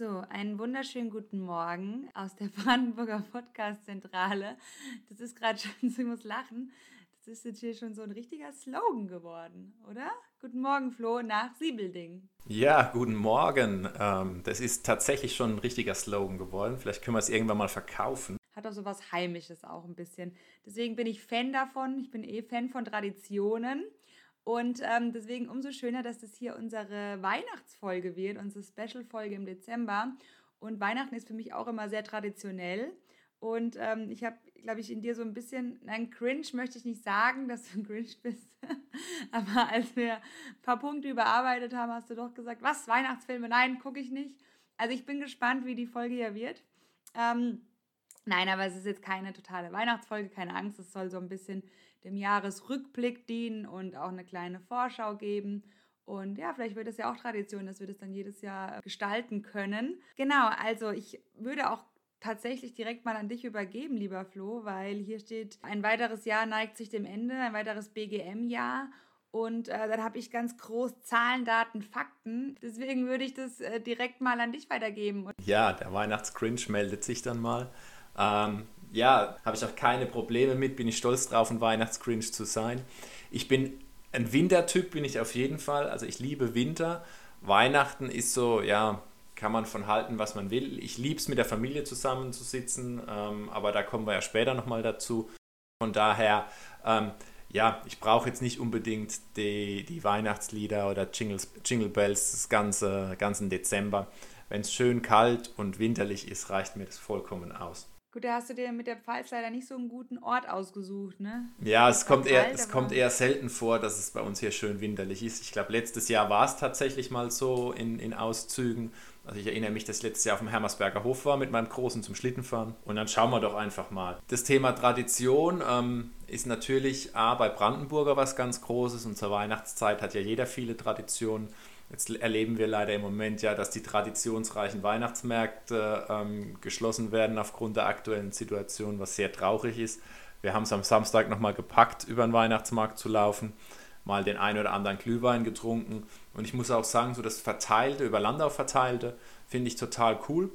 So, einen wunderschönen guten Morgen aus der Brandenburger Podcast-Zentrale. Das ist gerade schon, ich muss lachen, das ist jetzt hier schon so ein richtiger Slogan geworden, oder? Guten Morgen, Flo, nach Siebelding. Ja, guten Morgen. Ähm, das ist tatsächlich schon ein richtiger Slogan geworden. Vielleicht können wir es irgendwann mal verkaufen. Hat auch so was Heimisches auch ein bisschen. Deswegen bin ich Fan davon. Ich bin eh Fan von Traditionen. Und ähm, deswegen umso schöner, dass das hier unsere Weihnachtsfolge wird, unsere Special-Folge im Dezember. Und Weihnachten ist für mich auch immer sehr traditionell. Und ähm, ich habe, glaube ich, in dir so ein bisschen, nein, cringe möchte ich nicht sagen, dass du ein cringe bist. Aber als wir ein paar Punkte überarbeitet haben, hast du doch gesagt, was, Weihnachtsfilme? Nein, gucke ich nicht. Also ich bin gespannt, wie die Folge hier wird. Ähm, nein, aber es ist jetzt keine totale Weihnachtsfolge, keine Angst. Es soll so ein bisschen dem Jahresrückblick dienen und auch eine kleine Vorschau geben. Und ja, vielleicht wird es ja auch Tradition, dass wir das dann jedes Jahr gestalten können. Genau, also ich würde auch tatsächlich direkt mal an dich übergeben, lieber Flo, weil hier steht, ein weiteres Jahr neigt sich dem Ende, ein weiteres BGM-Jahr. Und äh, dann habe ich ganz groß Zahlen, Daten, Fakten. Deswegen würde ich das äh, direkt mal an dich weitergeben. Ja, der Weihnachtscringe meldet sich dann mal. Ähm, ja, habe ich auch keine Probleme mit, bin ich stolz drauf, ein Weihnachtscringe zu sein. Ich bin ein Wintertyp, bin ich auf jeden Fall. Also ich liebe Winter. Weihnachten ist so, ja, kann man von halten, was man will. Ich liebe es, mit der Familie zusammenzusitzen, ähm, aber da kommen wir ja später nochmal dazu. Von daher, ähm, ja, ich brauche jetzt nicht unbedingt die, die Weihnachtslieder oder Jingles, Jingle Bells das ganze, ganzen Dezember. Wenn es schön kalt und winterlich ist, reicht mir das vollkommen aus. Gut, da hast du dir mit der Pfalz leider nicht so einen guten Ort ausgesucht, ne? Ja, es kommt, eher, es kommt eher selten vor, dass es bei uns hier schön winterlich ist. Ich glaube, letztes Jahr war es tatsächlich mal so in, in Auszügen. Also ich erinnere mich, dass ich letztes Jahr auf dem Hermersberger Hof war mit meinem Großen zum Schlittenfahren. Und dann schauen wir doch einfach mal. Das Thema Tradition ähm, ist natürlich A, bei Brandenburger was ganz Großes. Und zur Weihnachtszeit hat ja jeder viele Traditionen. Jetzt erleben wir leider im Moment ja, dass die traditionsreichen Weihnachtsmärkte ähm, geschlossen werden aufgrund der aktuellen Situation, was sehr traurig ist. Wir haben es am Samstag nochmal gepackt, über den Weihnachtsmarkt zu laufen, mal den einen oder anderen Glühwein getrunken. Und ich muss auch sagen, so das Verteilte, über Landau verteilte, finde ich total cool.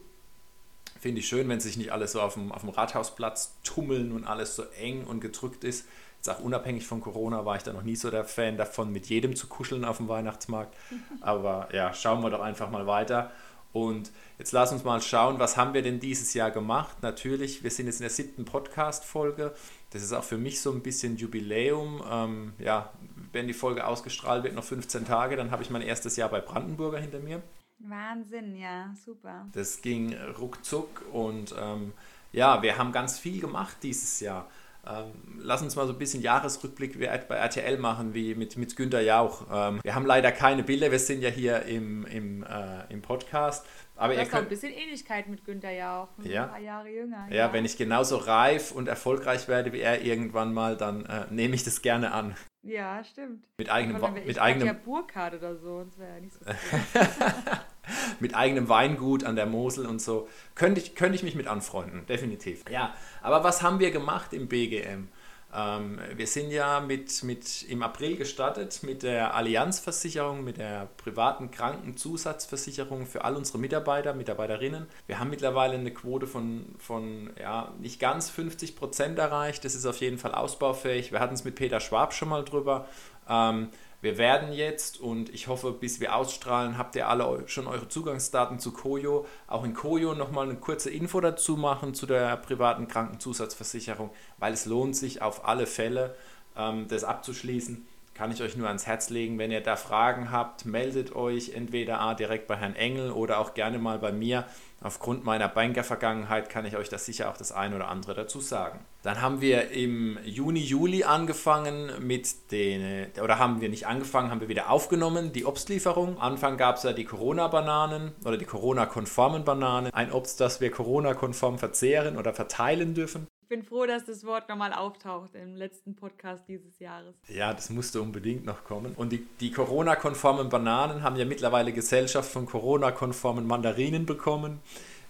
Finde ich schön, wenn sich nicht alles so auf dem, auf dem Rathausplatz tummeln und alles so eng und gedrückt ist jetzt auch unabhängig von Corona war ich da noch nie so der Fan davon, mit jedem zu kuscheln auf dem Weihnachtsmarkt. Aber ja, schauen wir doch einfach mal weiter. Und jetzt lass uns mal schauen, was haben wir denn dieses Jahr gemacht? Natürlich, wir sind jetzt in der siebten Podcast-Folge. Das ist auch für mich so ein bisschen Jubiläum. Ähm, ja, wenn die Folge ausgestrahlt wird, noch 15 Tage, dann habe ich mein erstes Jahr bei Brandenburger hinter mir. Wahnsinn, ja, super. Das ging ruckzuck und ähm, ja, wir haben ganz viel gemacht dieses Jahr. Ähm, lass uns mal so ein bisschen Jahresrückblick bei RTL machen, wie mit, mit Günther Jauch. Ähm, wir haben leider keine Bilder, wir sind ja hier im, im, äh, im Podcast. Aber du hast könnt, ein bisschen Ähnlichkeit mit Günther Jauch, ja. ein paar Jahre jünger. Ja, ja, wenn ich genauso reif und erfolgreich werde wie er irgendwann mal, dann äh, nehme ich das gerne an. Ja, stimmt. Mit eigenem, mit mit eigenem ja Burkhardt oder so, das wäre ja nicht so mit eigenem Weingut an der Mosel und so. Könnte ich, könnte ich mich mit anfreunden, definitiv. Ja, aber was haben wir gemacht im BGM? Ähm, wir sind ja mit, mit im April gestartet mit der Allianzversicherung, mit der privaten Krankenzusatzversicherung für all unsere Mitarbeiter, Mitarbeiterinnen. Wir haben mittlerweile eine Quote von, von ja, nicht ganz 50 Prozent erreicht. Das ist auf jeden Fall ausbaufähig. Wir hatten es mit Peter Schwab schon mal drüber. Ähm, wir werden jetzt, und ich hoffe, bis wir ausstrahlen, habt ihr alle schon eure Zugangsdaten zu Koyo. Auch in Koyo nochmal eine kurze Info dazu machen zu der privaten Krankenzusatzversicherung, weil es lohnt sich auf alle Fälle, ähm, das abzuschließen. Kann ich euch nur ans Herz legen. Wenn ihr da Fragen habt, meldet euch entweder direkt bei Herrn Engel oder auch gerne mal bei mir. Aufgrund meiner Banker-Vergangenheit kann ich euch das sicher auch das eine oder andere dazu sagen. Dann haben wir im Juni, Juli angefangen mit den, oder haben wir nicht angefangen, haben wir wieder aufgenommen, die Obstlieferung. Anfang gab es ja die Corona-Bananen oder die Corona-konformen Bananen. Ein Obst, das wir Corona-konform verzehren oder verteilen dürfen. Ich bin froh, dass das Wort nochmal auftaucht im letzten Podcast dieses Jahres. Ja, das musste unbedingt noch kommen. Und die, die Corona-konformen Bananen haben ja mittlerweile Gesellschaft von Corona-konformen Mandarinen bekommen.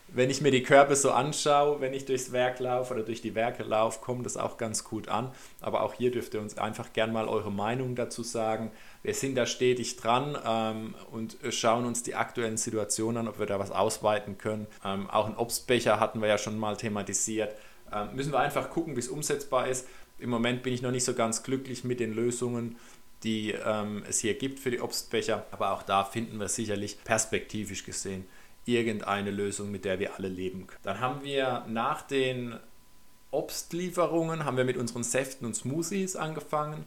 wenn ich mir die Körbe so anschaue, wenn ich durchs Werk laufe oder durch die Werke laufe, kommt das auch ganz gut an. Aber auch hier dürft ihr uns einfach gern mal eure Meinung dazu sagen. Wir sind da stetig dran ähm, und schauen uns die aktuellen Situationen an, ob wir da was ausweiten können. Ähm, auch einen Obstbecher hatten wir ja schon mal thematisiert. Ähm, müssen wir einfach gucken, wie es umsetzbar ist. Im Moment bin ich noch nicht so ganz glücklich mit den Lösungen die ähm, es hier gibt für die Obstbecher. Aber auch da finden wir sicherlich perspektivisch gesehen irgendeine Lösung, mit der wir alle leben können. Dann haben wir nach den Obstlieferungen haben wir mit unseren Säften und Smoothies angefangen.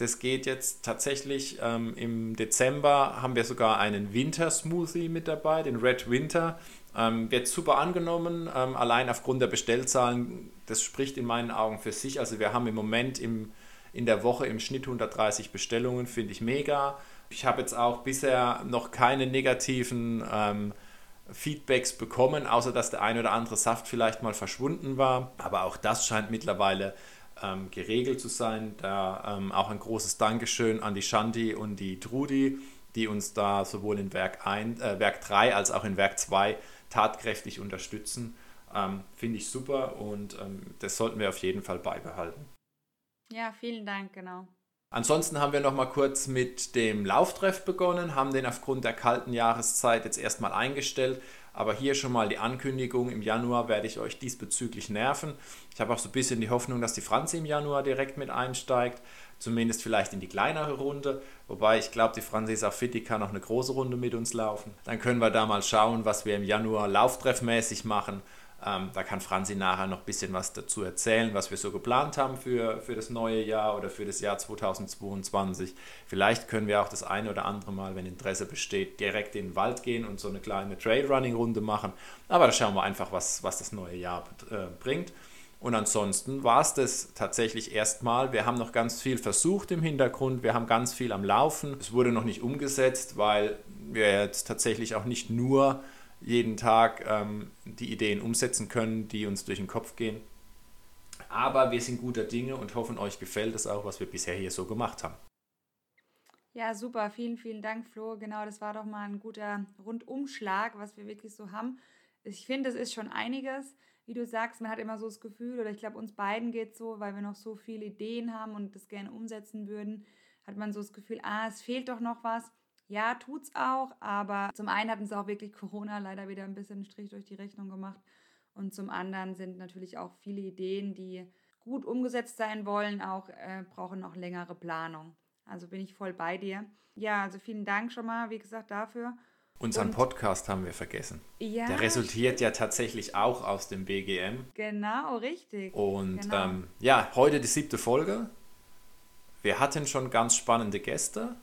Das geht jetzt tatsächlich ähm, im Dezember haben wir sogar einen Winter-Smoothie mit dabei, den Red Winter. Ähm, wird super angenommen, ähm, allein aufgrund der Bestellzahlen. Das spricht in meinen Augen für sich. Also wir haben im Moment im, in der Woche im Schnitt 130 Bestellungen, finde ich mega. Ich habe jetzt auch bisher noch keine negativen ähm, Feedbacks bekommen, außer dass der ein oder andere Saft vielleicht mal verschwunden war. Aber auch das scheint mittlerweile ähm, geregelt zu sein. Da ähm, auch ein großes Dankeschön an die Shanti und die Trudi, die uns da sowohl in Werk, 1, äh, Werk 3 als auch in Werk 2 tatkräftig unterstützen. Ähm, Finde ich super und ähm, das sollten wir auf jeden Fall beibehalten. Ja, vielen Dank, genau. Ansonsten haben wir noch mal kurz mit dem Lauftreff begonnen, haben den aufgrund der kalten Jahreszeit jetzt erstmal eingestellt. Aber hier schon mal die Ankündigung, im Januar werde ich euch diesbezüglich nerven. Ich habe auch so ein bisschen die Hoffnung, dass die Franzi im Januar direkt mit einsteigt, zumindest vielleicht in die kleinere Runde. Wobei ich glaube, die Franzi ist auch fit, die kann auch eine große Runde mit uns laufen. Dann können wir da mal schauen, was wir im Januar lauftreffmäßig machen ähm, da kann Franzi nachher noch ein bisschen was dazu erzählen, was wir so geplant haben für, für das neue Jahr oder für das Jahr 2022. Vielleicht können wir auch das eine oder andere Mal, wenn Interesse besteht, direkt in den Wald gehen und so eine kleine Trailrunning-Runde machen. Aber da schauen wir einfach, was, was das neue Jahr äh, bringt. Und ansonsten war es das tatsächlich erstmal. Wir haben noch ganz viel versucht im Hintergrund. Wir haben ganz viel am Laufen. Es wurde noch nicht umgesetzt, weil wir jetzt tatsächlich auch nicht nur jeden Tag ähm, die Ideen umsetzen können, die uns durch den Kopf gehen. Aber wir sind guter Dinge und hoffen, euch gefällt es auch, was wir bisher hier so gemacht haben. Ja, super. Vielen, vielen Dank, Flo. Genau, das war doch mal ein guter Rundumschlag, was wir wirklich so haben. Ich finde, es ist schon einiges. Wie du sagst, man hat immer so das Gefühl, oder ich glaube, uns beiden geht es so, weil wir noch so viele Ideen haben und das gerne umsetzen würden, hat man so das Gefühl, ah, es fehlt doch noch was. Ja, tut's auch, aber zum einen hat uns auch wirklich Corona leider wieder ein bisschen einen Strich durch die Rechnung gemacht. Und zum anderen sind natürlich auch viele Ideen, die gut umgesetzt sein wollen, auch äh, brauchen noch längere Planung. Also bin ich voll bei dir. Ja, also vielen Dank schon mal, wie gesagt, dafür. Unseren Und, Podcast haben wir vergessen. Ja, Der resultiert stimmt. ja tatsächlich auch aus dem BGM. Genau, richtig. Und genau. Ähm, ja, heute die siebte Folge. Wir hatten schon ganz spannende Gäste.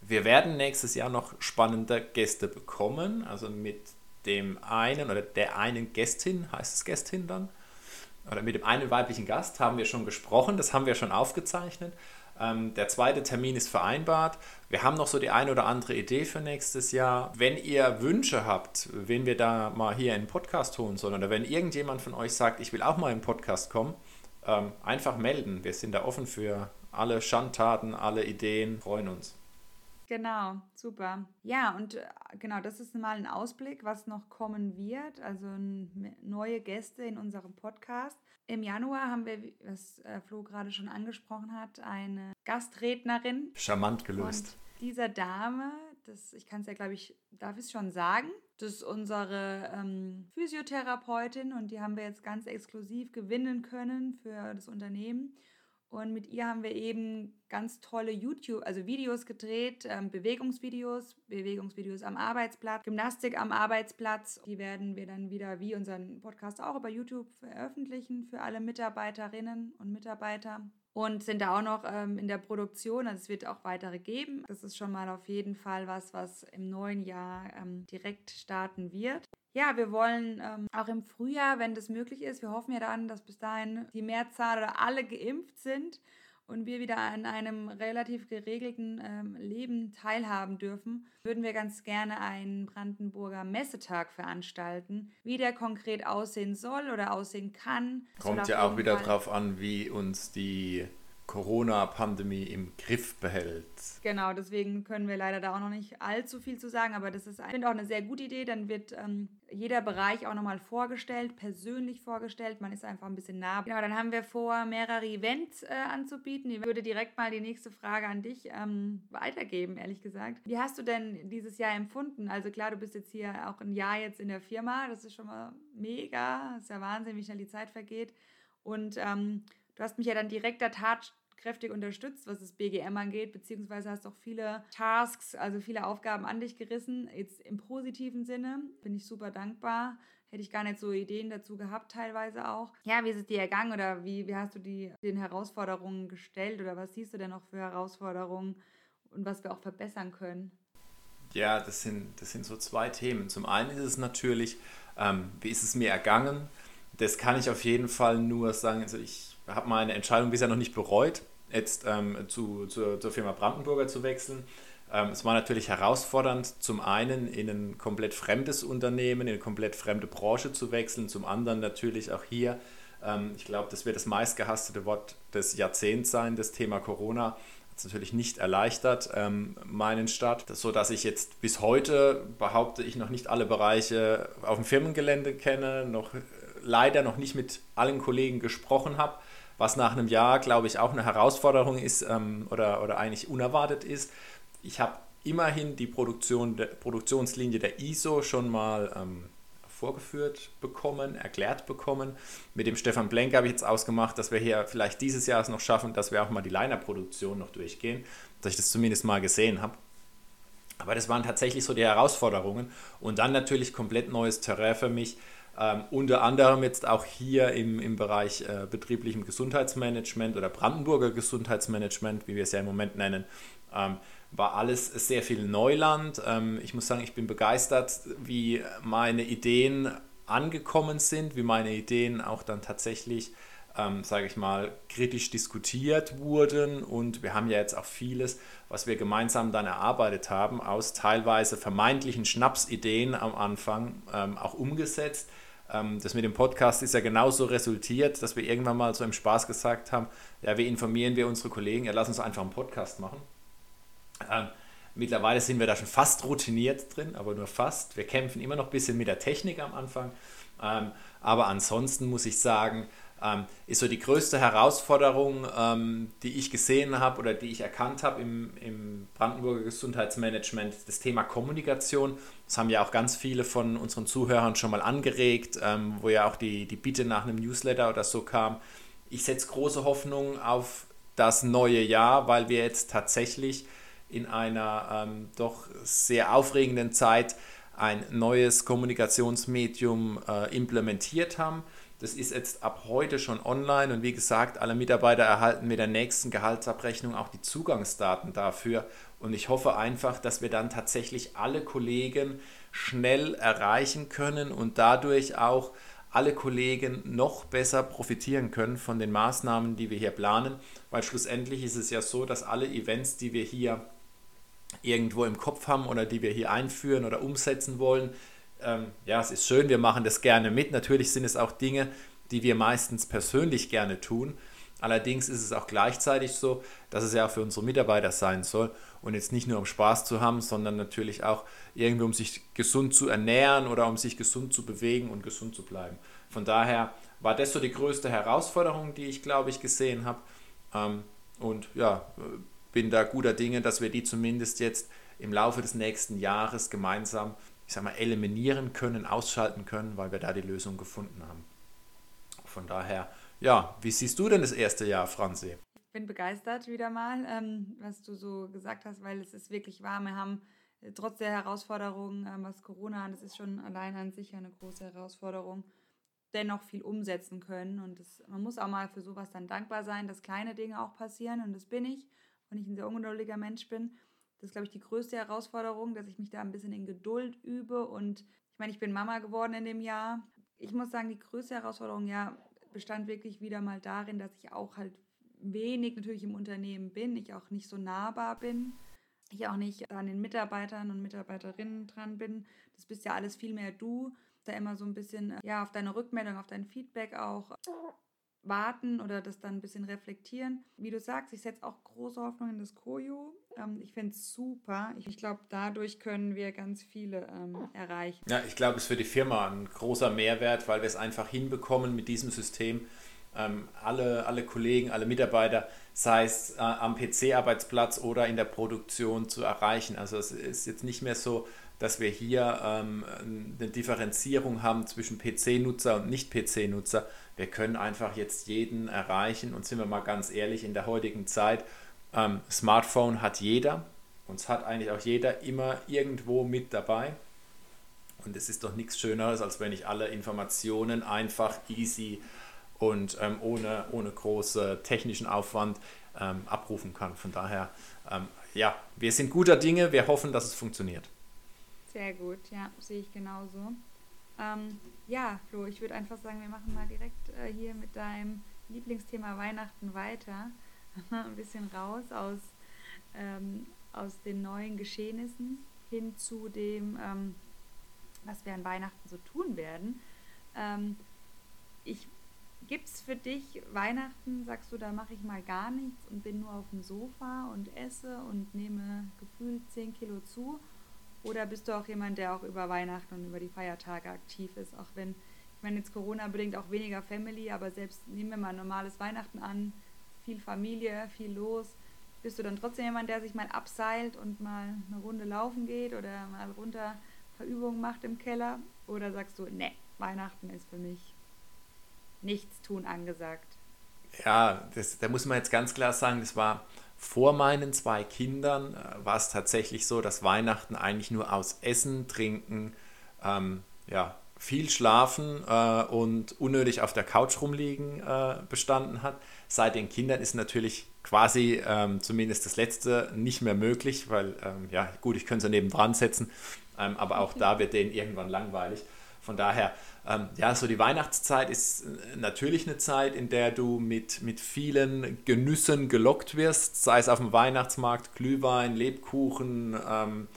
Wir werden nächstes Jahr noch spannende Gäste bekommen, also mit dem einen oder der einen Gästin, heißt es Gästin dann, oder mit dem einen weiblichen Gast haben wir schon gesprochen, das haben wir schon aufgezeichnet. Ähm, der zweite Termin ist vereinbart. Wir haben noch so die eine oder andere Idee für nächstes Jahr. Wenn ihr Wünsche habt, wen wir da mal hier in den Podcast holen sollen, oder wenn irgendjemand von euch sagt, ich will auch mal im Podcast kommen, ähm, einfach melden. Wir sind da offen für alle Schandtaten, alle Ideen, freuen uns. Genau, super. Ja, und äh, genau, das ist mal ein Ausblick, was noch kommen wird. Also neue Gäste in unserem Podcast. Im Januar haben wir, was äh, Flo gerade schon angesprochen hat, eine Gastrednerin. Charmant gelöst. Und dieser Dame, das, ich kann es ja, glaube ich, darf ich es schon sagen, das ist unsere ähm, Physiotherapeutin und die haben wir jetzt ganz exklusiv gewinnen können für das Unternehmen. Und mit ihr haben wir eben ganz tolle YouTube, also Videos gedreht, ähm, Bewegungsvideos, Bewegungsvideos am Arbeitsplatz, Gymnastik am Arbeitsplatz. Die werden wir dann wieder wie unseren Podcast auch über YouTube veröffentlichen für alle Mitarbeiterinnen und Mitarbeiter. Und sind da auch noch ähm, in der Produktion, also es wird auch weitere geben. Das ist schon mal auf jeden Fall was, was im neuen Jahr ähm, direkt starten wird ja, wir wollen ähm, auch im Frühjahr, wenn das möglich ist, wir hoffen ja dann, dass bis dahin die Mehrzahl oder alle geimpft sind und wir wieder an einem relativ geregelten ähm, Leben teilhaben dürfen, würden wir ganz gerne einen Brandenburger Messetag veranstalten. Wie der konkret aussehen soll oder aussehen kann. Kommt ja auch wieder darauf an, wie uns die Corona-Pandemie im Griff behält. Genau, deswegen können wir leider da auch noch nicht allzu viel zu sagen, aber das ist, ich finde auch eine sehr gute Idee. Dann wird ähm, jeder Bereich auch nochmal vorgestellt, persönlich vorgestellt. Man ist einfach ein bisschen nah. Genau, dann haben wir vor, mehrere Events äh, anzubieten. Ich würde direkt mal die nächste Frage an dich ähm, weitergeben, ehrlich gesagt. Wie hast du denn dieses Jahr empfunden? Also klar, du bist jetzt hier auch ein Jahr jetzt in der Firma. Das ist schon mal mega. Das ist ja Wahnsinn, wie schnell die Zeit vergeht. Und ähm, Du hast mich ja dann direkt da tatkräftig unterstützt, was das BGM angeht, beziehungsweise hast auch viele Tasks, also viele Aufgaben an dich gerissen, jetzt im positiven Sinne. Bin ich super dankbar. Hätte ich gar nicht so Ideen dazu gehabt, teilweise auch. Ja, wie ist es dir ergangen oder wie, wie hast du die, den Herausforderungen gestellt oder was siehst du denn noch für Herausforderungen und was wir auch verbessern können? Ja, das sind, das sind so zwei Themen. Zum einen ist es natürlich, ähm, wie ist es mir ergangen? Das kann ich auf jeden Fall nur sagen. Also ich habe meine Entscheidung bisher noch nicht bereut, jetzt ähm, zu, zu, zur Firma Brandenburger zu wechseln. Ähm, es war natürlich herausfordernd, zum einen in ein komplett fremdes Unternehmen, in eine komplett fremde Branche zu wechseln, zum anderen natürlich auch hier, ähm, ich glaube, das wird das meistgehasste Wort des Jahrzehnts sein, das Thema Corona hat es natürlich nicht erleichtert, ähm, meinen Start, so dass ich jetzt bis heute behaupte ich noch nicht alle Bereiche auf dem Firmengelände kenne, noch leider noch nicht mit allen Kollegen gesprochen habe was nach einem Jahr, glaube ich, auch eine Herausforderung ist ähm, oder, oder eigentlich unerwartet ist. Ich habe immerhin die Produktion Produktionslinie der ISO schon mal ähm, vorgeführt bekommen, erklärt bekommen. Mit dem Stefan Blenk habe ich jetzt ausgemacht, dass wir hier vielleicht dieses Jahr es noch schaffen, dass wir auch mal die Liner-Produktion noch durchgehen, dass ich das zumindest mal gesehen habe. Aber das waren tatsächlich so die Herausforderungen und dann natürlich komplett neues Terrain für mich ähm, unter anderem jetzt auch hier im, im Bereich äh, betrieblichem Gesundheitsmanagement oder Brandenburger Gesundheitsmanagement, wie wir es ja im Moment nennen, ähm, war alles sehr viel Neuland. Ähm, ich muss sagen, ich bin begeistert, wie meine Ideen angekommen sind, wie meine Ideen auch dann tatsächlich, ähm, sage ich mal, kritisch diskutiert wurden. Und wir haben ja jetzt auch vieles, was wir gemeinsam dann erarbeitet haben, aus teilweise vermeintlichen Schnapsideen am Anfang ähm, auch umgesetzt. Ähm, das mit dem Podcast ist ja genauso resultiert, dass wir irgendwann mal so im Spaß gesagt haben, ja, wie informieren wir unsere Kollegen, ja, lass uns einfach einen Podcast machen. Ähm, mittlerweile sind wir da schon fast routiniert drin, aber nur fast. Wir kämpfen immer noch ein bisschen mit der Technik am Anfang. Ähm, aber ansonsten muss ich sagen, ist so die größte Herausforderung, ähm, die ich gesehen habe oder die ich erkannt habe im, im Brandenburger Gesundheitsmanagement, das Thema Kommunikation. Das haben ja auch ganz viele von unseren Zuhörern schon mal angeregt, ähm, wo ja auch die, die Bitte nach einem Newsletter oder so kam. Ich setze große Hoffnung auf das neue Jahr, weil wir jetzt tatsächlich in einer ähm, doch sehr aufregenden Zeit ein neues Kommunikationsmedium äh, implementiert haben das ist jetzt ab heute schon online und wie gesagt, alle Mitarbeiter erhalten mit der nächsten Gehaltsabrechnung auch die Zugangsdaten dafür. Und ich hoffe einfach, dass wir dann tatsächlich alle Kollegen schnell erreichen können und dadurch auch alle Kollegen noch besser profitieren können von den Maßnahmen, die wir hier planen, weil schlussendlich ist es ja so, dass alle Events, die wir hier irgendwo im Kopf haben oder die wir hier einführen oder umsetzen wollen, ähm, ja, es ist schön, wir machen das gerne mit. Natürlich sind es auch Dinge, die wir meistens persönlich gerne tun. Allerdings ist es auch gleichzeitig so, dass es ja auch für unsere Mitarbeiter sein soll und jetzt nicht nur um Spaß zu haben, sondern natürlich auch irgendwie um sich gesund zu ernähren oder um sich gesund zu bewegen und gesund zu bleiben. Von daher war das so die größte Herausforderung, die ich glaube ich gesehen habe. Ähm, und ja, bin da guter Dinge, dass wir die zumindest jetzt im Laufe des nächsten Jahres gemeinsam ich sag mal, eliminieren können, ausschalten können, weil wir da die Lösung gefunden haben. Von daher, ja, wie siehst du denn das erste Jahr, Franzi? Ich bin begeistert wieder mal, ähm, was du so gesagt hast, weil es ist wirklich warm. Wir haben äh, trotz der Herausforderungen, ähm, was Corona an, das ist schon allein an sich eine große Herausforderung, dennoch viel umsetzen können. Und das, man muss auch mal für sowas dann dankbar sein, dass kleine Dinge auch passieren. Und das bin ich, und ich ein sehr ungeduldiger Mensch bin. Das ist, glaube ich, die größte Herausforderung, dass ich mich da ein bisschen in Geduld übe. Und ich meine, ich bin Mama geworden in dem Jahr. Ich muss sagen, die größte Herausforderung ja bestand wirklich wieder mal darin, dass ich auch halt wenig natürlich im Unternehmen bin, ich auch nicht so nahbar bin, ich auch nicht an den Mitarbeitern und Mitarbeiterinnen dran bin. Das bist ja alles viel mehr du, da immer so ein bisschen ja auf deine Rückmeldung, auf dein Feedback auch warten oder das dann ein bisschen reflektieren. Wie du sagst, ich setze auch große Hoffnung in das Koyo. Ähm, ich finde es super. Ich, ich glaube, dadurch können wir ganz viele ähm, erreichen. Ja, ich glaube, es ist für die Firma ein großer Mehrwert, weil wir es einfach hinbekommen mit diesem System. Ähm, alle, alle Kollegen, alle Mitarbeiter, sei es äh, am PC-Arbeitsplatz oder in der Produktion zu erreichen. Also es ist jetzt nicht mehr so, dass wir hier ähm, eine Differenzierung haben zwischen PC-Nutzer und Nicht-PC-Nutzer. Wir können einfach jetzt jeden erreichen und sind wir mal ganz ehrlich, in der heutigen Zeit, ähm, Smartphone hat jeder. Uns hat eigentlich auch jeder immer irgendwo mit dabei. Und es ist doch nichts Schöneres, als wenn ich alle Informationen einfach easy und ähm, ohne, ohne großen technischen Aufwand ähm, abrufen kann. Von daher, ähm, ja, wir sind guter Dinge. Wir hoffen, dass es funktioniert. Sehr gut, ja, sehe ich genauso. Ähm, ja, Flo, ich würde einfach sagen, wir machen mal direkt äh, hier mit deinem Lieblingsthema Weihnachten weiter. Ein bisschen raus aus, ähm, aus den neuen Geschehnissen hin zu dem, ähm, was wir an Weihnachten so tun werden. Ähm, ich Gibt es für dich Weihnachten, sagst du, da mache ich mal gar nichts und bin nur auf dem Sofa und esse und nehme gefühlt 10 Kilo zu? Oder bist du auch jemand, der auch über Weihnachten und über die Feiertage aktiv ist? Auch wenn, ich meine, jetzt Corona-bedingt auch weniger Family, aber selbst nehmen wir mal ein normales Weihnachten an, viel Familie, viel los. Bist du dann trotzdem jemand, der sich mal abseilt und mal eine Runde laufen geht oder mal runter Verübungen macht im Keller? Oder sagst du, ne, Weihnachten ist für mich nichts tun angesagt? Ja, das, da muss man jetzt ganz klar sagen, das war vor meinen zwei Kindern äh, war es tatsächlich so, dass Weihnachten eigentlich nur aus Essen, Trinken, ähm, ja, viel Schlafen äh, und unnötig auf der Couch rumliegen äh, bestanden hat. Seit den Kindern ist natürlich quasi ähm, zumindest das letzte nicht mehr möglich, weil, ähm, ja, gut, ich könnte es neben dran setzen, ähm, aber auch da wird denen irgendwann langweilig. Von daher, ähm, ja, so die Weihnachtszeit ist äh, natürlich eine Zeit, in der du mit, mit vielen Genüssen gelockt wirst, sei es auf dem Weihnachtsmarkt, Glühwein, Lebkuchen. Ähm,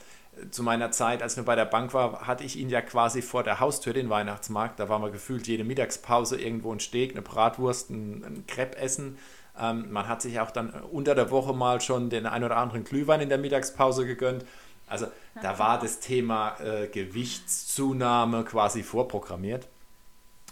zu meiner Zeit, als wir bei der Bank waren, hatte ich ihn ja quasi vor der Haustür, den Weihnachtsmarkt. Da waren wir gefühlt jede Mittagspause irgendwo ein Steak, eine Bratwurst, ein, ein Crepe essen. Ähm, man hat sich auch dann unter der Woche mal schon den ein oder anderen Glühwein in der Mittagspause gegönnt. Also da war das Thema äh, Gewichtszunahme quasi vorprogrammiert.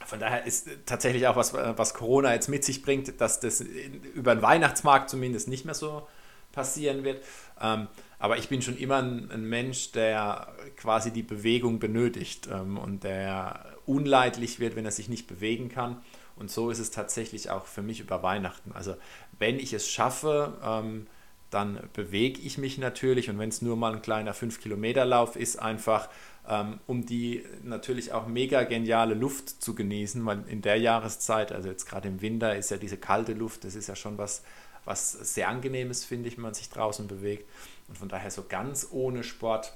Von daher ist tatsächlich auch was, äh, was Corona jetzt mit sich bringt, dass das über den Weihnachtsmarkt zumindest nicht mehr so passieren wird. Ähm, aber ich bin schon immer ein, ein, Mensch, der quasi die Bewegung benötigt ähm, und der unleidlich wird, wenn er sich nicht bewegen kann. Und so ist es tatsächlich auch für mich über Weihnachten. Also wenn ich es schaffe, ähm, dann bewege ich mich natürlich und wenn es nur mal ein kleiner 5-Kilometer-Lauf ist, einfach ähm, um die natürlich auch mega geniale Luft zu genießen, weil in der Jahreszeit, also jetzt gerade im Winter, ist ja diese kalte Luft, das ist ja schon was, was sehr angenehmes, finde ich, wenn man sich draußen bewegt. Und von daher so ganz ohne Sport,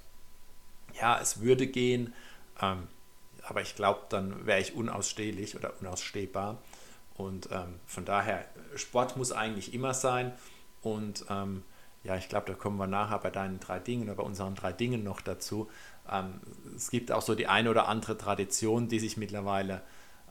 ja, es würde gehen, ähm, aber ich glaube, dann wäre ich unausstehlich oder unausstehbar. Und ähm, von daher, Sport muss eigentlich immer sein. Und ähm, ja, ich glaube, da kommen wir nachher bei deinen drei Dingen oder bei unseren drei Dingen noch dazu. Ähm, es gibt auch so die eine oder andere Tradition, die sich mittlerweile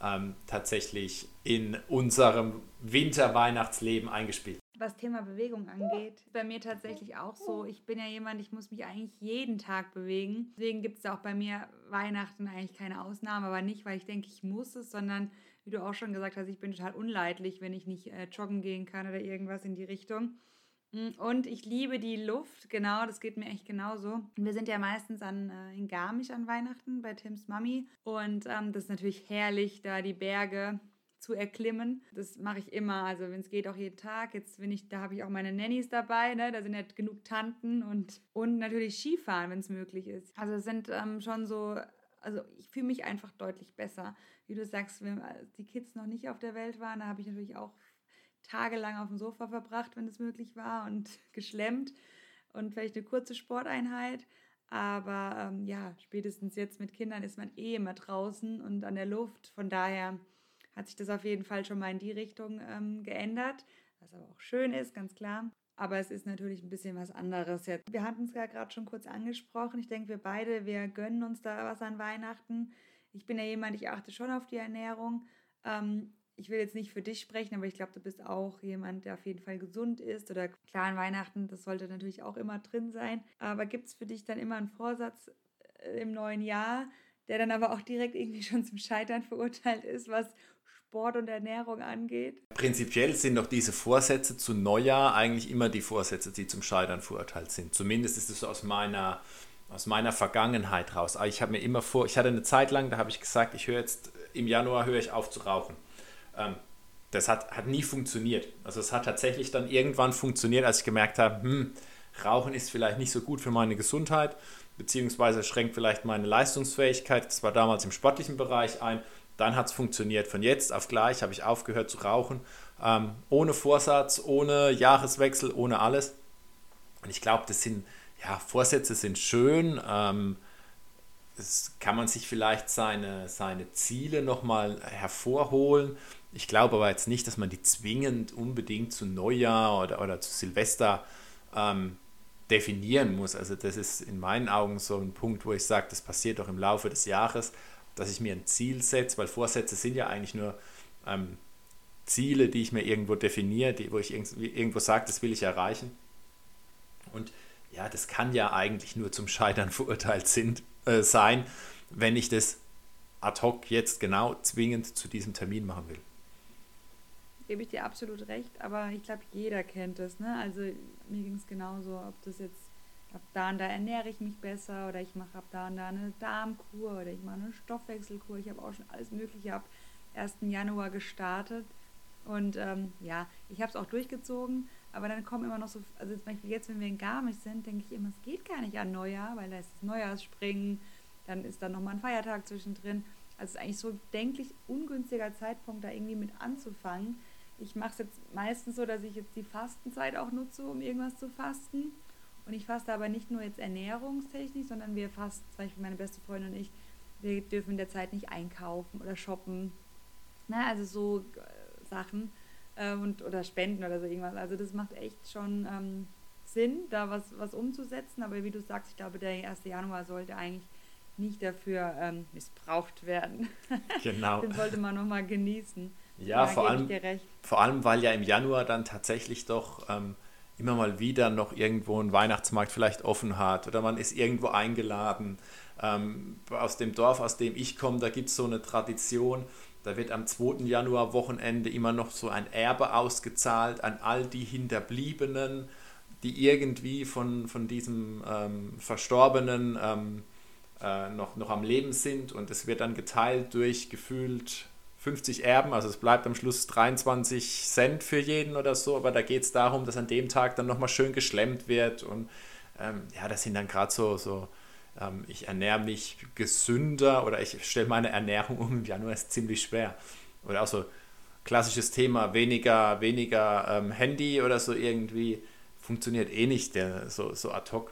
ähm, tatsächlich in unserem Winter-Weihnachtsleben eingespielt was Thema Bewegung angeht, bei mir tatsächlich auch so. Ich bin ja jemand, ich muss mich eigentlich jeden Tag bewegen. Deswegen gibt es auch bei mir Weihnachten eigentlich keine Ausnahme, aber nicht, weil ich denke, ich muss es, sondern wie du auch schon gesagt hast, ich bin total unleidlich, wenn ich nicht äh, joggen gehen kann oder irgendwas in die Richtung. Mm, und ich liebe die Luft, genau, das geht mir echt genauso. Wir sind ja meistens an, äh, in Garmisch an Weihnachten bei Tims Mami. Und ähm, das ist natürlich herrlich, da die Berge zu erklimmen. Das mache ich immer, also wenn es geht, auch jeden Tag. Jetzt bin ich, da habe ich auch meine Nannies dabei, ne? da sind ja genug Tanten und, und natürlich Skifahren, wenn es möglich ist. Also es sind ähm, schon so also ich fühle mich einfach deutlich besser. Wie du sagst, wenn die Kids noch nicht auf der Welt waren, da habe ich natürlich auch tagelang auf dem Sofa verbracht, wenn es möglich war und geschlemmt und vielleicht eine kurze Sporteinheit. Aber ähm, ja, spätestens jetzt mit Kindern ist man eh immer draußen und an der Luft. Von daher hat sich das auf jeden Fall schon mal in die Richtung ähm, geändert, was aber auch schön ist, ganz klar. Aber es ist natürlich ein bisschen was anderes jetzt. Wir hatten es ja gerade schon kurz angesprochen. Ich denke, wir beide, wir gönnen uns da was an Weihnachten. Ich bin ja jemand, ich achte schon auf die Ernährung. Ähm, ich will jetzt nicht für dich sprechen, aber ich glaube, du bist auch jemand, der auf jeden Fall gesund ist. Oder klar, an Weihnachten, das sollte natürlich auch immer drin sein. Aber gibt es für dich dann immer einen Vorsatz äh, im neuen Jahr, der dann aber auch direkt irgendwie schon zum Scheitern verurteilt ist, was Sport und Ernährung angeht? Prinzipiell sind doch diese Vorsätze zu Neujahr eigentlich immer die Vorsätze, die zum Scheitern verurteilt sind. Zumindest ist es aus meiner, aus meiner Vergangenheit raus. Ich habe mir immer vor, ich hatte eine Zeit lang, da habe ich gesagt, ich höre jetzt im Januar höre ich auf zu rauchen. Ähm, das hat, hat nie funktioniert. Also es hat tatsächlich dann irgendwann funktioniert, als ich gemerkt habe, hm, Rauchen ist vielleicht nicht so gut für meine Gesundheit, beziehungsweise schränkt vielleicht meine Leistungsfähigkeit. Das war damals im sportlichen Bereich ein. Dann hat es funktioniert. Von jetzt auf gleich habe ich aufgehört zu rauchen, ähm, ohne Vorsatz, ohne Jahreswechsel, ohne alles. Und ich glaube, das sind, ja, Vorsätze sind schön. Ähm, kann man sich vielleicht seine, seine Ziele nochmal hervorholen. Ich glaube aber jetzt nicht, dass man die zwingend unbedingt zu Neujahr oder, oder zu Silvester ähm, definieren muss. Also das ist in meinen Augen so ein Punkt, wo ich sage, das passiert doch im Laufe des Jahres, dass ich mir ein Ziel setze, weil Vorsätze sind ja eigentlich nur ähm, Ziele, die ich mir irgendwo definiere, die, wo ich irgendwo sage, das will ich erreichen. Und ja, das kann ja eigentlich nur zum Scheitern verurteilt sind, äh, sein, wenn ich das ad hoc jetzt genau zwingend zu diesem Termin machen will. Gebe ich dir absolut recht, aber ich glaube, jeder kennt das. Ne? Also mir ging es genauso, ob das jetzt ab da und da ernähre ich mich besser oder ich mache ab da und da eine Darmkur oder ich mache eine Stoffwechselkur. Ich habe auch schon alles Mögliche ab 1. Januar gestartet. Und ähm, ja, ich habe es auch durchgezogen, aber dann kommen immer noch so, also zum Beispiel jetzt, wenn wir in Garmisch sind, denke ich immer, es geht gar nicht an Neujahr, weil da ist das Neujahrsspringen, dann ist da nochmal ein Feiertag zwischendrin. Also es ist eigentlich so denklich ungünstiger Zeitpunkt, da irgendwie mit anzufangen. Ich mache es jetzt meistens so, dass ich jetzt die Fastenzeit auch nutze, um irgendwas zu fasten. Und ich faste aber nicht nur jetzt ernährungstechnisch, sondern wir fasten, zum Beispiel meine beste Freundin und ich, wir dürfen in der Zeit nicht einkaufen oder shoppen. Na, also so Sachen äh, und, oder spenden oder so irgendwas. Also das macht echt schon ähm, Sinn, da was, was umzusetzen. Aber wie du sagst, ich glaube, der 1. Januar sollte eigentlich nicht dafür ähm, missbraucht werden. Genau. Den sollte man nochmal genießen. Ja, vor allem, vor allem, weil ja im Januar dann tatsächlich doch ähm, immer mal wieder noch irgendwo ein Weihnachtsmarkt vielleicht offen hat oder man ist irgendwo eingeladen. Ähm, aus dem Dorf, aus dem ich komme, da gibt es so eine Tradition, da wird am 2. Januar Wochenende immer noch so ein Erbe ausgezahlt an all die Hinterbliebenen, die irgendwie von, von diesem ähm, Verstorbenen ähm, äh, noch, noch am Leben sind. Und es wird dann geteilt durch gefühlt 50 Erben. Also es bleibt am Schluss 23 Cent für jeden oder so. Aber da geht es darum, dass an dem Tag dann nochmal schön geschlemmt wird. Und ähm, ja, das sind dann gerade so, so ähm, ich ernähre mich gesünder oder ich stelle meine Ernährung um im Januar, ist ziemlich schwer. Oder auch so klassisches Thema, weniger, weniger ähm, Handy oder so irgendwie, funktioniert eh nicht der, so, so ad hoc.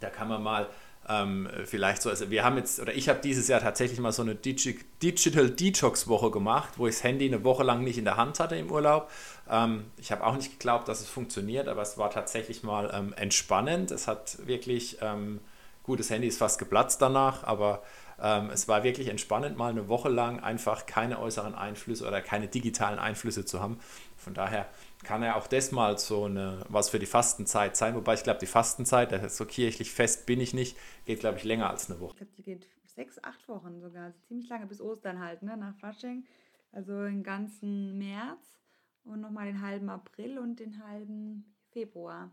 Da kann man mal ähm, vielleicht so, also wir haben jetzt, oder ich habe dieses Jahr tatsächlich mal so eine Digi Digital Detox Woche gemacht, wo ich das Handy eine Woche lang nicht in der Hand hatte im Urlaub. Ähm, ich habe auch nicht geglaubt, dass es funktioniert, aber es war tatsächlich mal ähm, entspannend. Es hat wirklich ähm, Gut, das Handy ist fast geplatzt danach, aber ähm, es war wirklich entspannend, mal eine Woche lang einfach keine äußeren Einflüsse oder keine digitalen Einflüsse zu haben. Von daher kann ja auch das mal so eine, was für die Fastenzeit sein. Wobei ich glaube, die Fastenzeit, so kirchlich fest bin ich nicht, geht, glaube ich, länger als eine Woche. Ich glaube, die geht sechs, acht Wochen sogar. Also ziemlich lange bis Ostern halt, ne? nach Fasching. Also den ganzen März und nochmal den halben April und den halben Februar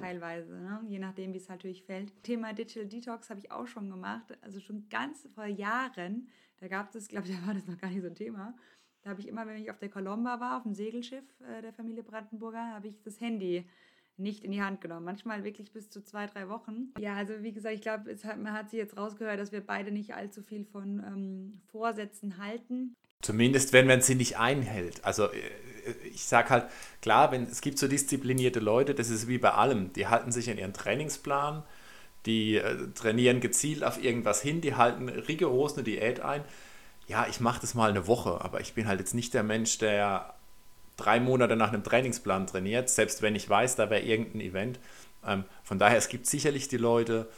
teilweise, ne? je nachdem, wie es natürlich fällt. Thema Digital Detox habe ich auch schon gemacht, also schon ganz vor Jahren. Da gab es, glaube ich, da war das noch gar nicht so ein Thema. Da habe ich immer, wenn ich auf der Colomba war, auf dem Segelschiff äh, der Familie Brandenburger, habe ich das Handy nicht in die Hand genommen. Manchmal wirklich bis zu zwei, drei Wochen. Ja, also wie gesagt, ich glaube, man hat sich jetzt rausgehört, dass wir beide nicht allzu viel von ähm, Vorsätzen halten. Zumindest, wenn man sie nicht einhält. Also äh, ich sage halt, klar, wenn, es gibt so disziplinierte Leute, das ist wie bei allem, die halten sich an ihren Trainingsplan, die äh, trainieren gezielt auf irgendwas hin, die halten rigoros eine Diät ein. Ja, ich mache das mal eine Woche, aber ich bin halt jetzt nicht der Mensch, der drei Monate nach einem Trainingsplan trainiert, selbst wenn ich weiß, da wäre irgendein Event. Ähm, von daher, es gibt sicherlich die Leute,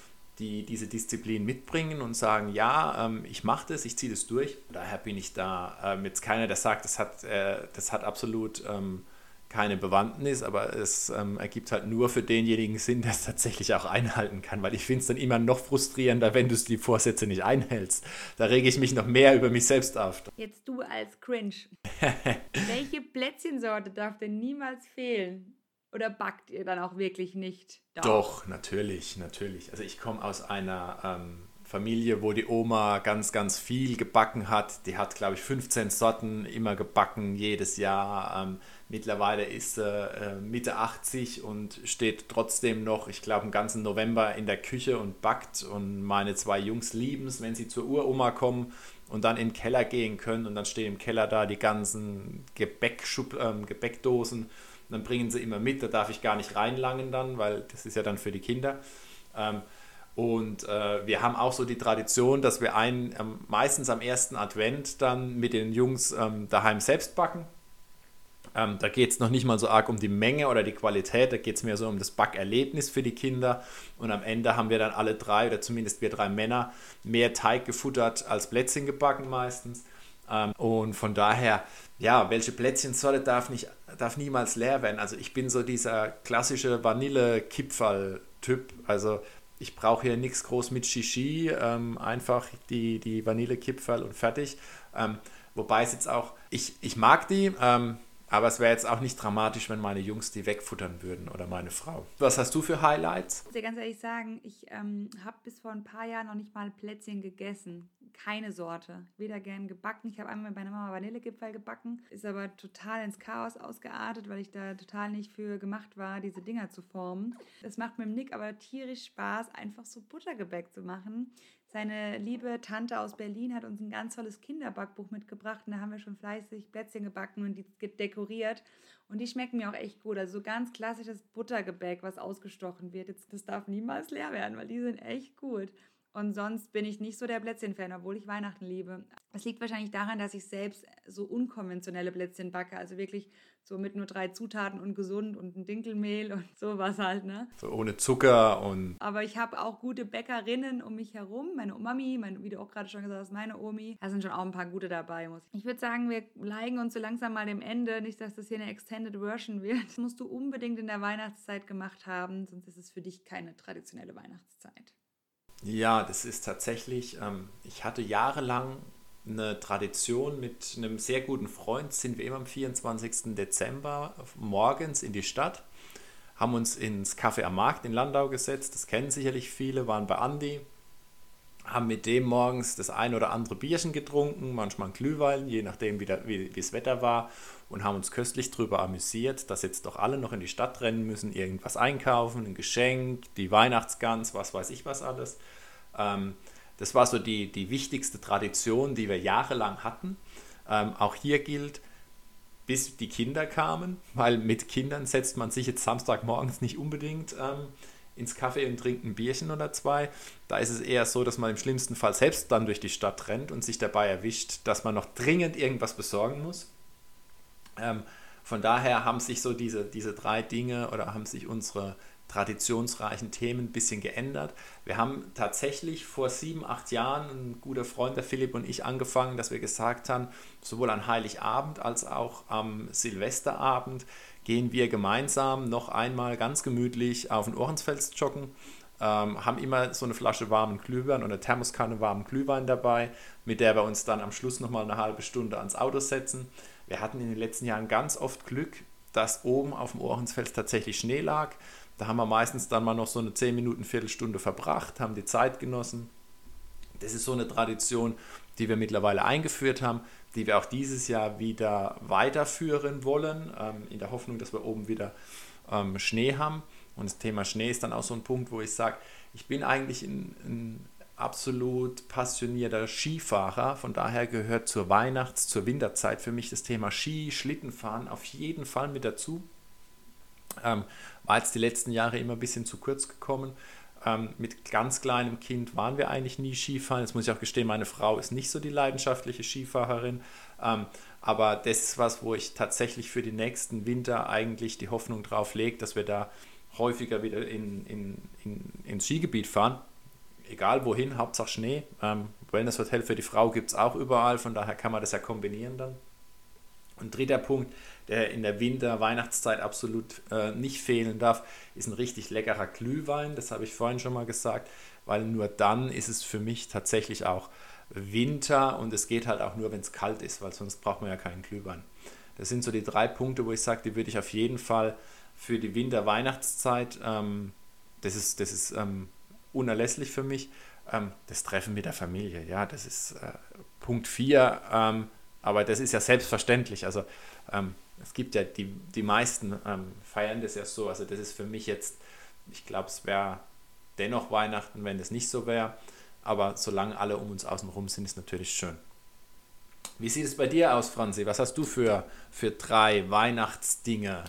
die diese Disziplin mitbringen und sagen, ja, ähm, ich mache das, ich ziehe das durch. Daher bin ich da ähm, jetzt keiner, der sagt, das hat, äh, das hat absolut ähm, keine Bewandtnis, aber es ähm, ergibt halt nur für denjenigen Sinn, der es tatsächlich auch einhalten kann, weil ich finde es dann immer noch frustrierender, wenn du die Vorsätze nicht einhältst. Da rege ich mich noch mehr über mich selbst auf. Jetzt du als Cringe. Welche Plätzchensorte darf denn niemals fehlen? Oder backt ihr dann auch wirklich nicht? Doch, Doch natürlich, natürlich. Also ich komme aus einer ähm, Familie, wo die Oma ganz, ganz viel gebacken hat. Die hat, glaube ich, 15 Sorten immer gebacken jedes Jahr. Ähm, mittlerweile ist sie äh, Mitte 80 und steht trotzdem noch, ich glaube, einen ganzen November in der Küche und backt. Und meine zwei Jungs lieben es, wenn sie zur Uroma kommen und dann in den Keller gehen können. Und dann stehen im Keller da die ganzen Gebäckschub, ähm, Gebäckdosen dann bringen sie immer mit, da darf ich gar nicht reinlangen dann, weil das ist ja dann für die Kinder. Ähm, und äh, wir haben auch so die Tradition, dass wir ein, ähm, meistens am ersten Advent dann mit den Jungs ähm, daheim selbst backen. Ähm, da geht es noch nicht mal so arg um die Menge oder die Qualität, da geht es mehr so um das Backerlebnis für die Kinder. Und am Ende haben wir dann alle drei, oder zumindest wir drei Männer, mehr Teig gefuttert als Plätzchen gebacken meistens. Ähm, und von daher, ja, welche Plätzchensorte darf, nicht, darf niemals leer werden? Also ich bin so dieser klassische Vanille-Kipferl-Typ. Also ich brauche hier nichts groß mit Shishi, ähm, einfach die, die Vanillekipferl und fertig. Ähm, wobei es jetzt auch, ich, ich mag die, ähm, aber es wäre jetzt auch nicht dramatisch, wenn meine Jungs die wegfuttern würden oder meine Frau. Was hast du für Highlights? Ich muss dir ganz ehrlich sagen, ich ähm, habe bis vor ein paar Jahren noch nicht mal Plätzchen gegessen. Keine Sorte. Weder gern gebacken. Ich habe einmal mit meiner Mama Vanillegipfel gebacken, ist aber total ins Chaos ausgeartet, weil ich da total nicht für gemacht war, diese Dinger zu formen. Es macht mit dem Nick aber tierisch Spaß, einfach so Buttergebäck zu machen. Seine liebe Tante aus Berlin hat uns ein ganz tolles Kinderbackbuch mitgebracht und da haben wir schon fleißig Plätzchen gebacken und die dekoriert. Und die schmecken mir auch echt gut. Also so ganz klassisches Buttergebäck, was ausgestochen wird. Jetzt, das darf niemals leer werden, weil die sind echt gut. Und sonst bin ich nicht so der Plätzchen-Fan, obwohl ich Weihnachten liebe. Es liegt wahrscheinlich daran, dass ich selbst so unkonventionelle Plätzchen backe. Also wirklich so mit nur drei Zutaten und gesund und ein Dinkelmehl und sowas halt, ne? So ohne Zucker und. Aber ich habe auch gute Bäckerinnen um mich herum. Meine Mami, meine, wie du auch gerade schon gesagt hast, meine Omi. Da sind schon auch ein paar gute dabei. Muss ich ich würde sagen, wir neigen uns so langsam mal dem Ende. Nicht, dass das hier eine Extended Version wird. Das musst du unbedingt in der Weihnachtszeit gemacht haben, sonst ist es für dich keine traditionelle Weihnachtszeit. Ja, das ist tatsächlich, ähm, ich hatte jahrelang eine Tradition mit einem sehr guten Freund, sind wir immer am 24. Dezember morgens in die Stadt, haben uns ins Café am Markt in Landau gesetzt, das kennen sicherlich viele, waren bei Andi, haben mit dem morgens das ein oder andere Bierchen getrunken, manchmal ein Glühwein, je nachdem wie, der, wie, wie das Wetter war und haben uns köstlich darüber amüsiert, dass jetzt doch alle noch in die Stadt rennen müssen, irgendwas einkaufen, ein Geschenk, die Weihnachtsgans, was weiß ich was alles. Ähm, das war so die, die wichtigste Tradition, die wir jahrelang hatten. Ähm, auch hier gilt, bis die Kinder kamen, weil mit Kindern setzt man sich jetzt Samstagmorgens nicht unbedingt ähm, ins Café und trinkt ein Bierchen oder zwei. Da ist es eher so, dass man im schlimmsten Fall selbst dann durch die Stadt rennt und sich dabei erwischt, dass man noch dringend irgendwas besorgen muss. Ähm, von daher haben sich so diese, diese drei Dinge oder haben sich unsere traditionsreichen Themen ein bisschen geändert. Wir haben tatsächlich vor sieben, acht Jahren, ein guter Freund, der Philipp und ich, angefangen, dass wir gesagt haben, sowohl an Heiligabend als auch am Silvesterabend gehen wir gemeinsam noch einmal ganz gemütlich auf den Ohrensfels joggen. Ähm, haben immer so eine Flasche warmen Glühwein oder Thermoskanne warmen Glühwein dabei, mit der wir uns dann am Schluss nochmal eine halbe Stunde ans Auto setzen. Wir hatten in den letzten Jahren ganz oft Glück, dass oben auf dem Ohrensfels tatsächlich Schnee lag. Da haben wir meistens dann mal noch so eine 10 Minuten, Viertelstunde verbracht, haben die Zeit genossen. Das ist so eine Tradition, die wir mittlerweile eingeführt haben, die wir auch dieses Jahr wieder weiterführen wollen, ähm, in der Hoffnung, dass wir oben wieder ähm, Schnee haben. Und das Thema Schnee ist dann auch so ein Punkt, wo ich sage, ich bin eigentlich ein, ein absolut passionierter Skifahrer. Von daher gehört zur Weihnachts-, zur Winterzeit für mich das Thema Ski, Schlittenfahren auf jeden Fall mit dazu. Ähm, war jetzt die letzten Jahre immer ein bisschen zu kurz gekommen. Ähm, mit ganz kleinem Kind waren wir eigentlich nie Skifahren. Jetzt muss ich auch gestehen, meine Frau ist nicht so die leidenschaftliche Skifahrerin. Ähm, aber das ist was, wo ich tatsächlich für die nächsten Winter eigentlich die Hoffnung drauf lege, dass wir da häufiger wieder in, in, in, ins Skigebiet fahren. egal wohin, Hauptsache Schnee. Ähm, Wellness Hotel für die Frau gibt es auch überall, von daher kann man das ja kombinieren dann. Und dritter Punkt, der in der Winter-Weihnachtszeit absolut äh, nicht fehlen darf, ist ein richtig leckerer Glühwein. Das habe ich vorhin schon mal gesagt, weil nur dann ist es für mich tatsächlich auch Winter und es geht halt auch nur, wenn es kalt ist, weil sonst braucht man ja keinen Glühwein. Das sind so die drei Punkte, wo ich sage, die würde ich auf jeden Fall für die Winter-Weihnachtszeit, ähm, das ist, das ist ähm, unerlässlich für mich. Ähm, das Treffen mit der Familie, ja, das ist äh, Punkt 4, ähm, aber das ist ja selbstverständlich. Also ähm, es gibt ja die, die meisten ähm, feiern das ja so. Also das ist für mich jetzt, ich glaube, es wäre dennoch Weihnachten, wenn das nicht so wäre. Aber solange alle um uns außen rum sind, ist natürlich schön. Wie sieht es bei dir aus, Franzi? Was hast du für, für drei Weihnachtsdinge,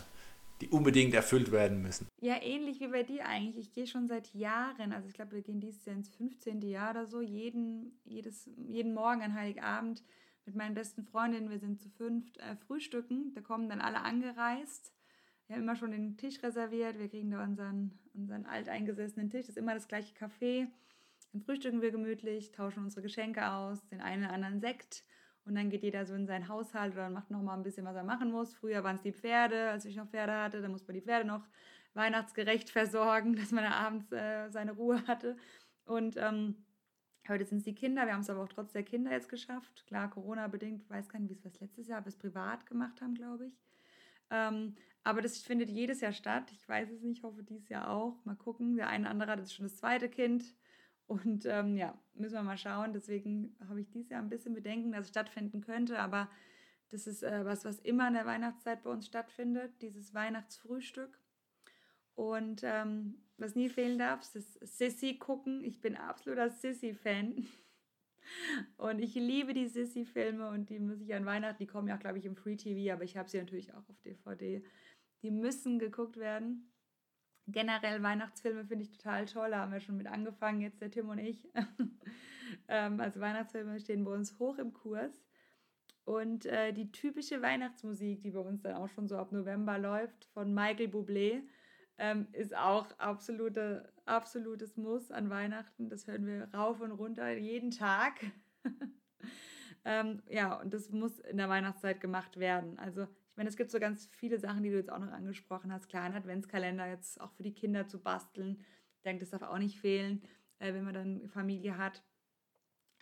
die unbedingt erfüllt werden müssen? Ja, ähnlich wie bei dir eigentlich. Ich gehe schon seit Jahren, also ich glaube, wir gehen dieses Jahr ins 15. Jahr oder so, jeden, jedes, jeden Morgen an Heiligabend mit meinen besten Freundinnen, wir sind zu fünft, äh, frühstücken. Da kommen dann alle angereist. Wir haben immer schon den Tisch reserviert. Wir kriegen da unseren, unseren alteingesessenen Tisch. Das ist immer das gleiche Café. Dann frühstücken wir gemütlich, tauschen unsere Geschenke aus, den einen oder anderen Sekt. Und dann geht jeder so in seinen Haushalt oder macht noch mal ein bisschen, was er machen muss. Früher waren es die Pferde, als ich noch Pferde hatte. Da muss man die Pferde noch weihnachtsgerecht versorgen, dass man abends äh, seine Ruhe hatte. Und ähm, Heute sind es die Kinder, wir haben es aber auch trotz der Kinder jetzt geschafft. Klar, Corona-bedingt, weiß gar nicht, wie es was letztes Jahr bis privat gemacht haben, glaube ich. Ähm, aber das findet jedes Jahr statt. Ich weiß es nicht, hoffe dieses Jahr auch. Mal gucken. Der eine oder andere hat jetzt schon das zweite Kind. Und ähm, ja, müssen wir mal schauen. Deswegen habe ich dieses Jahr ein bisschen Bedenken, dass es stattfinden könnte. Aber das ist äh, was, was immer in der Weihnachtszeit bei uns stattfindet, dieses Weihnachtsfrühstück. Und ähm, was nie fehlen darf, ist Sissy gucken. Ich bin absoluter Sissy-Fan. Und ich liebe die Sissy-Filme und die muss ich an Weihnachten, die kommen ja auch, glaube ich, im Free TV, aber ich habe sie natürlich auch auf DVD. Die müssen geguckt werden. Generell Weihnachtsfilme finde ich total toll, da haben wir schon mit angefangen, jetzt der Tim und ich. ähm, also Weihnachtsfilme stehen bei uns hoch im Kurs. Und äh, die typische Weihnachtsmusik, die bei uns dann auch schon so ab November läuft, von Michael Bublé, ähm, ist auch absolute, absolutes Muss an Weihnachten. Das hören wir rauf und runter jeden Tag. ähm, ja, und das muss in der Weihnachtszeit gemacht werden. Also ich meine, es gibt so ganz viele Sachen, die du jetzt auch noch angesprochen hast. Klar, ein Adventskalender jetzt auch für die Kinder zu basteln. Ich denke, das darf auch nicht fehlen, äh, wenn man dann Familie hat.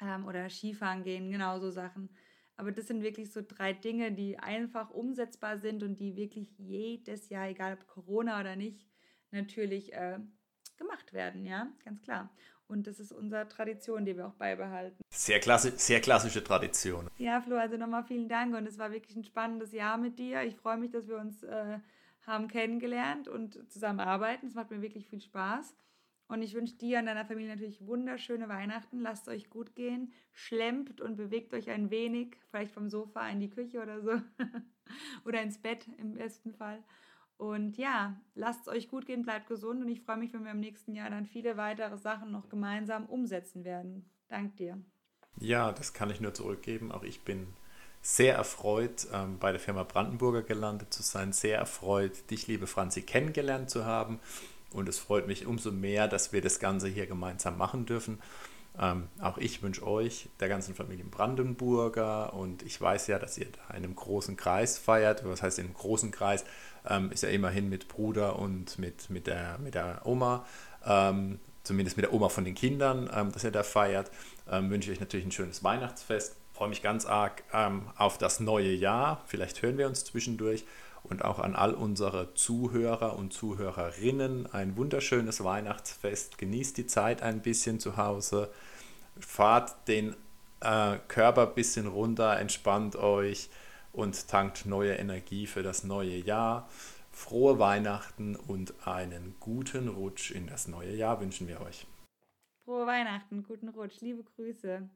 Ähm, oder Skifahren gehen, genauso Sachen. Aber das sind wirklich so drei Dinge, die einfach umsetzbar sind und die wirklich jedes Jahr, egal ob Corona oder nicht, natürlich äh, gemacht werden, ja, ganz klar. Und das ist unsere Tradition, die wir auch beibehalten. Sehr, klassi sehr klassische Tradition. Ja, Flo, also nochmal vielen Dank und es war wirklich ein spannendes Jahr mit dir. Ich freue mich, dass wir uns äh, haben kennengelernt und zusammenarbeiten. Es macht mir wirklich viel Spaß. Und ich wünsche dir und deiner Familie natürlich wunderschöne Weihnachten. Lasst euch gut gehen, schlemmt und bewegt euch ein wenig, vielleicht vom Sofa in die Küche oder so. oder ins Bett im besten Fall. Und ja, lasst es euch gut gehen, bleibt gesund und ich freue mich, wenn wir im nächsten Jahr dann viele weitere Sachen noch gemeinsam umsetzen werden. Dank dir. Ja, das kann ich nur zurückgeben. Auch ich bin sehr erfreut, ähm, bei der Firma Brandenburger gelandet zu sein, sehr erfreut, dich, liebe Franzi, kennengelernt zu haben und es freut mich umso mehr, dass wir das Ganze hier gemeinsam machen dürfen. Ähm, auch ich wünsche euch, der ganzen Familie Brandenburger, und ich weiß ja, dass ihr da in einem großen Kreis feiert. Was heißt in einem großen Kreis? Ähm, ist ja immerhin mit Bruder und mit, mit, der, mit der Oma, ähm, zumindest mit der Oma von den Kindern, ähm, dass ihr da feiert. Ähm, wünsche ich euch natürlich ein schönes Weihnachtsfest. Freue mich ganz arg ähm, auf das neue Jahr. Vielleicht hören wir uns zwischendurch und auch an all unsere Zuhörer und Zuhörerinnen ein wunderschönes Weihnachtsfest. Genießt die Zeit ein bisschen zu Hause, fahrt den äh, Körper ein bisschen runter, entspannt euch und tankt neue Energie für das neue Jahr. Frohe Weihnachten und einen guten Rutsch in das neue Jahr wünschen wir euch. Frohe Weihnachten, guten Rutsch, liebe Grüße.